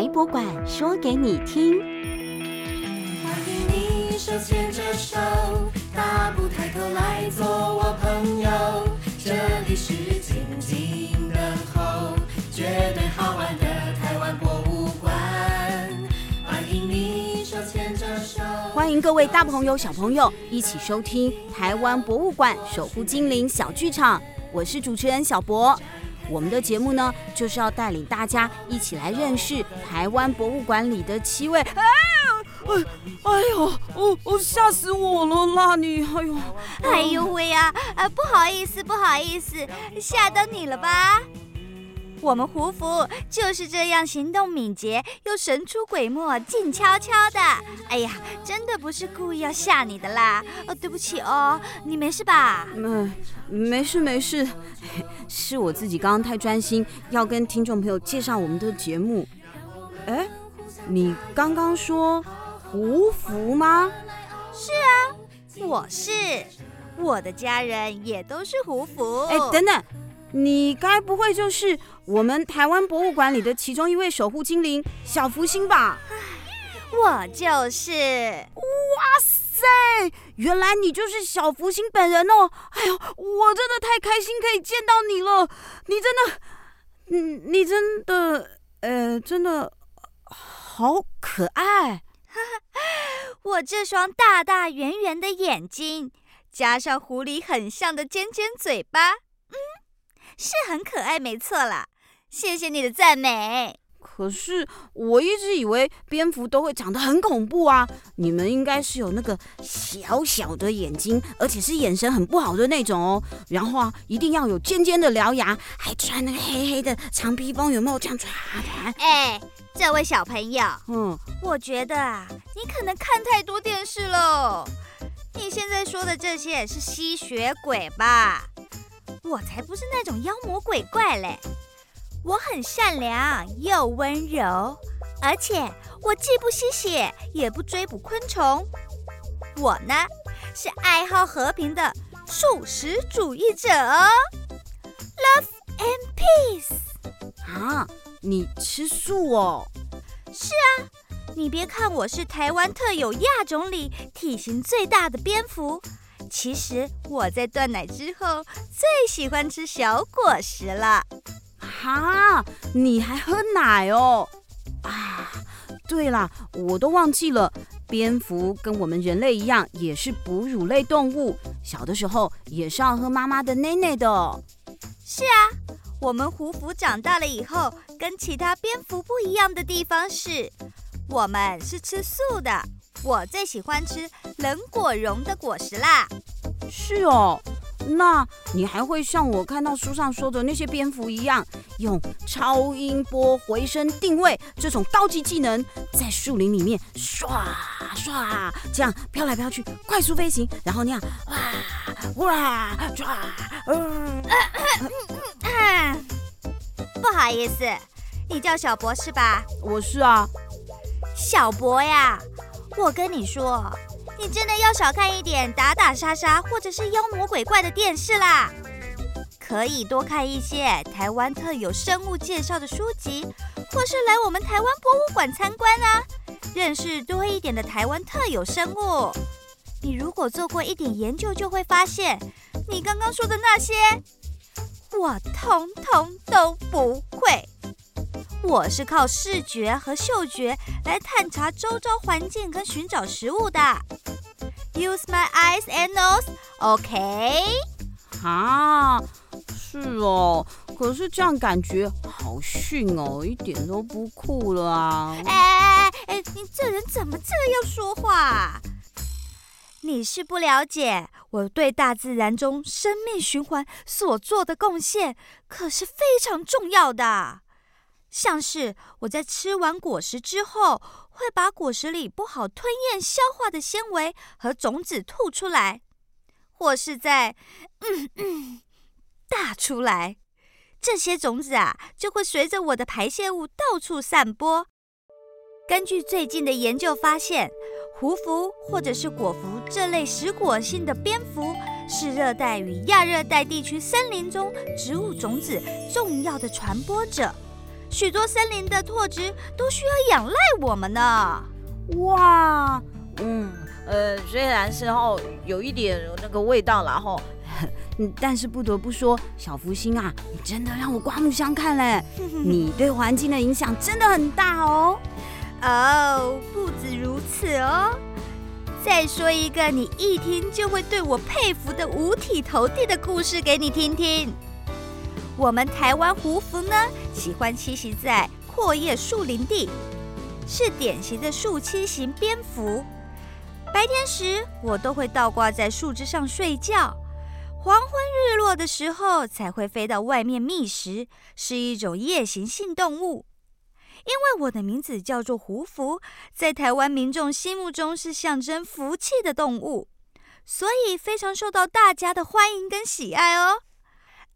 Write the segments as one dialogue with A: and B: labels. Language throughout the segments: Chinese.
A: 台博馆说给你听。
B: 欢迎你手牵着手，大步抬头来做我朋友。这里是静静等候，绝对好玩的台湾博物馆。欢迎你手牵着手。
A: 欢迎各位大朋友、小朋友一起收听台湾博物馆守护精灵小剧场。我是主持人小博。我们的节目呢，就是要带领大家一起来认识台湾博物馆里的七位。哎，
C: 哎，哎呦，哦哦，吓死我了啦你！哎呦，
D: 哎呦喂啊！啊，不好意思，不好意思，吓到你了吧？我们胡福就是这样行动敏捷又神出鬼没、静悄悄的。哎呀，真的不是故意要吓你的啦！哦，对不起哦，你没事吧？
A: 嗯，没事没事，是我自己刚刚太专心，要跟听众朋友介绍我们的节目。哎，你刚刚说胡福吗？
D: 是啊，我是，我的家人也都是胡福。
A: 哎，等等。你该不会就是我们台湾博物馆里的其中一位守护精灵小福星吧？
D: 我就是。
A: 哇塞，原来你就是小福星本人哦！哎呦，我真的太开心可以见到你了。你真的，嗯，你真的，呃，真的好可爱。
D: 我这双大大圆圆的眼睛，加上狐狸很像的尖尖嘴巴，嗯。是很可爱，没错啦。谢谢你的赞美。
A: 可是我一直以为蝙蝠都会长得很恐怖啊！你们应该是有那个小小的眼睛，而且是眼神很不好的那种哦。然后啊，一定要有尖尖的獠牙，还穿那个黑黑的长披风，有没有这样穿？
D: 哎，这位小朋友，
A: 嗯，
D: 我觉得啊，你可能看太多电视喽。你现在说的这些是吸血鬼吧？我才不是那种妖魔鬼怪嘞，我很善良又温柔，而且我既不吸血，也不追捕昆虫。我呢，是爱好和平的素食主义者哦，Love and Peace。
A: 啊，你吃素哦？
D: 是啊，你别看我是台湾特有亚种里体型最大的蝙蝠。其实我在断奶之后最喜欢吃小果实了。
A: 哈，你还喝奶哦？啊，对啦，我都忘记了，蝙蝠跟我们人类一样，也是哺乳类动物，小的时候也是要喝妈妈的奶奶的。
D: 是啊，我们胡福长大了以后，跟其他蝙蝠不一样的地方是，我们是吃素的。我最喜欢吃冷果蓉的果实啦。
A: 是哦，那你还会像我看到书上说的那些蝙蝠一样，用超音波回声定位这种高级技能，在树林里面唰唰这样飘来飘去，快速飞行，然后那样哇哇唰，嗯，
D: 不好意思，你叫小博是吧？
A: 我是啊，
D: 小博呀。我跟你说，你真的要少看一点打打杀杀或者是妖魔鬼怪的电视啦，可以多看一些台湾特有生物介绍的书籍，或是来我们台湾博物馆参观啊，认识多一点的台湾特有生物。你如果做过一点研究，就会发现，你刚刚说的那些，我通通都不会。我是靠视觉和嗅觉来探查周遭环境跟寻找食物的。Use my eyes and nose，OK？
A: 啊，是哦。可是这样感觉好逊哦，一点都不酷了啊！
D: 哎哎哎，你这人怎么这样说话？你是不了解我对大自然中生命循环所做的贡献，可是非常重要的。像是我在吃完果实之后，会把果实里不好吞咽消化的纤维和种子吐出来，或是在嗯嗯大出来，这些种子啊就会随着我的排泄物到处散播。根据最近的研究发现，胡蝠或者是果蝠这类食果性的蝙蝠，是热带与亚热带地区森林中植物种子重要的传播者。许多森林的拓殖都需要仰赖我们呢。
A: 哇，嗯，呃，虽然是后有一点那个味道了后，嗯，但是不得不说，小福星啊，你真的让我刮目相看嘞！你对环境的影响真的很大哦。
D: 哦，不止如此哦。再说一个你一听就会对我佩服的五体投地的故事给你听听。我们台湾胡蝠呢，喜欢栖息在阔叶树林地，是典型的树栖型蝙蝠。白天时，我都会倒挂在树枝上睡觉，黄昏日落的时候才会飞到外面觅食，是一种夜行性动物。因为我的名字叫做胡蝠，在台湾民众心目中是象征福气的动物，所以非常受到大家的欢迎跟喜爱哦。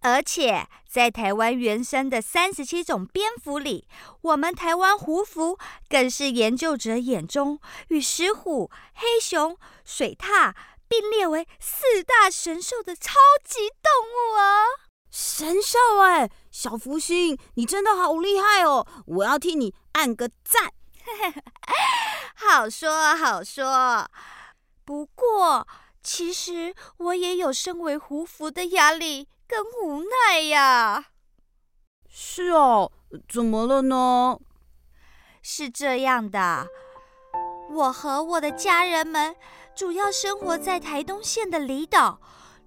D: 而且在台湾原生的三十七种蝙蝠里，我们台湾胡蝠更是研究者眼中与石虎、黑熊、水獭并列为四大神兽的超级动物哦。
A: 神兽哎，小福星，你真的好厉害哦！我要替你按个赞。
D: 好说好说，不过其实我也有身为胡蝠的压力跟无奈呀。
A: 是哦，怎么了呢？
D: 是这样的，我和我的家人们主要生活在台东县的离岛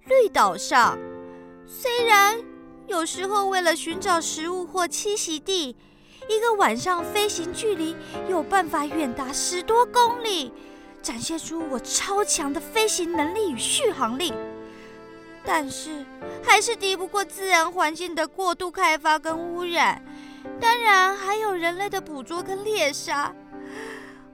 D: 绿岛上。虽然有时候为了寻找食物或栖息地，一个晚上飞行距离有办法远达十多公里，展现出我超强的飞行能力与续航力，但是还是敌不过自然环境的过度开发跟污染，当然还有人类的捕捉跟猎杀。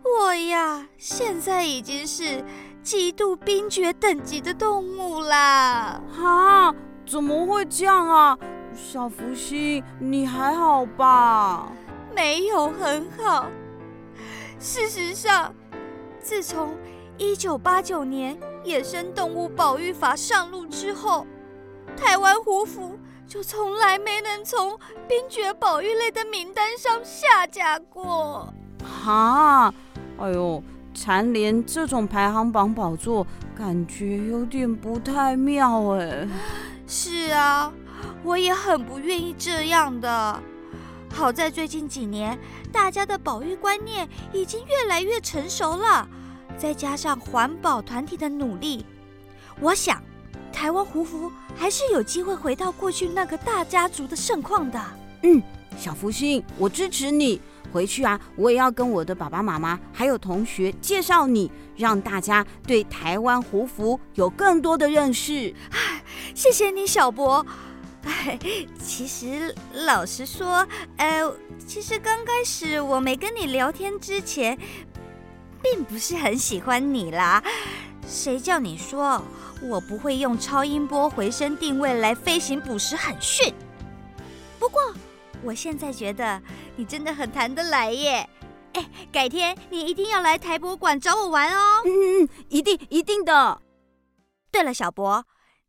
D: 我呀，现在已经是极度濒绝等级的动物啦！
A: 哈。怎么会这样啊，小福星，你还好吧？
D: 没有很好。事实上，自从一九八九年《野生动物保育法》上路之后，台湾虎符就从来没能从濒绝保育类的名单上下架过。
A: 哈，哎呦，蝉联这种排行榜宝座，感觉有点不太妙哎。
D: 是啊，我也很不愿意这样的。好在最近几年，大家的保育观念已经越来越成熟了，再加上环保团体的努力，我想台湾胡服还是有机会回到过去那个大家族的盛况的。
A: 嗯，小福星，我支持你。回去啊，我也要跟我的爸爸妈妈还有同学介绍你，让大家对台湾胡服有更多的认识。
D: 谢谢你，小博。哎，其实老实说，呃，其实刚开始我没跟你聊天之前，并不是很喜欢你啦。谁叫你说我不会用超音波回声定位来飞行捕食很逊？不过我现在觉得。你真的很谈得来耶！哎，改天你一定要来台博馆找我玩哦。
A: 嗯嗯，一定一定的。
D: 对了，小博，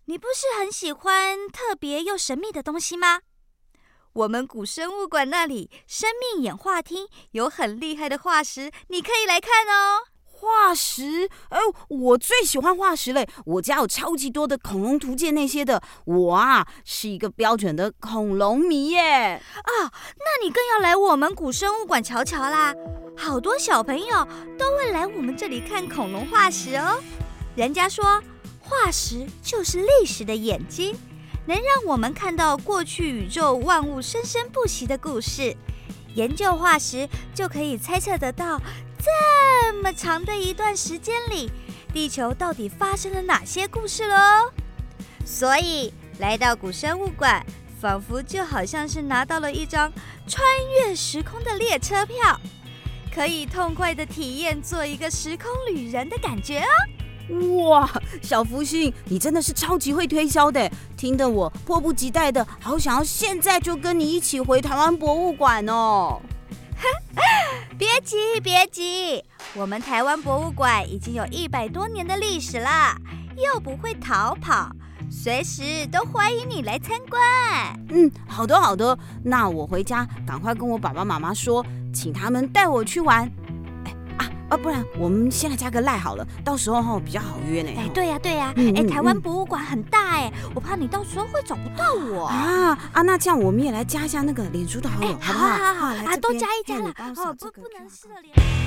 D: 你不是很喜欢特别又神秘的东西吗？我们古生物馆那里生命演化厅有很厉害的化石，你可以来看哦。
A: 化石？哎，我最喜欢化石嘞！我家有超级多的恐龙图鉴那些的，我啊是一个标准的恐龙迷耶！
D: 啊，那你更要来我们古生物馆瞧瞧啦！好多小朋友都会来我们这里看恐龙化石哦。人家说，化石就是历史的眼睛，能让我们看到过去宇宙万物生生不息的故事。研究化石就可以猜测得到。这么长的一段时间里，地球到底发生了哪些故事喽？所以来到古生物馆，仿佛就好像是拿到了一张穿越时空的列车票，可以痛快的体验做一个时空旅人的感觉哦！
A: 哇，小福星，你真的是超级会推销的，听得我迫不及待的好想要现在就跟你一起回台湾博物馆哦！
D: 别急，别急，我们台湾博物馆已经有一百多年的历史了，又不会逃跑，随时都欢迎你来参观。
A: 嗯，好的好的，那我回家赶快跟我爸爸妈妈说，请他们带我去玩。哎啊啊，不然我们先来加个赖好了，到时候哈比较好约呢。
D: 哎，对呀对呀，
A: 嗯、
D: 哎，台湾博物馆很大哎，我怕你到时候会找不到我
A: 啊啊！那这样我们也来加一下那个脸书的好友，好不好？
D: 好好好，啊，都加一加了，
A: 哦，
D: 不不能失了脸。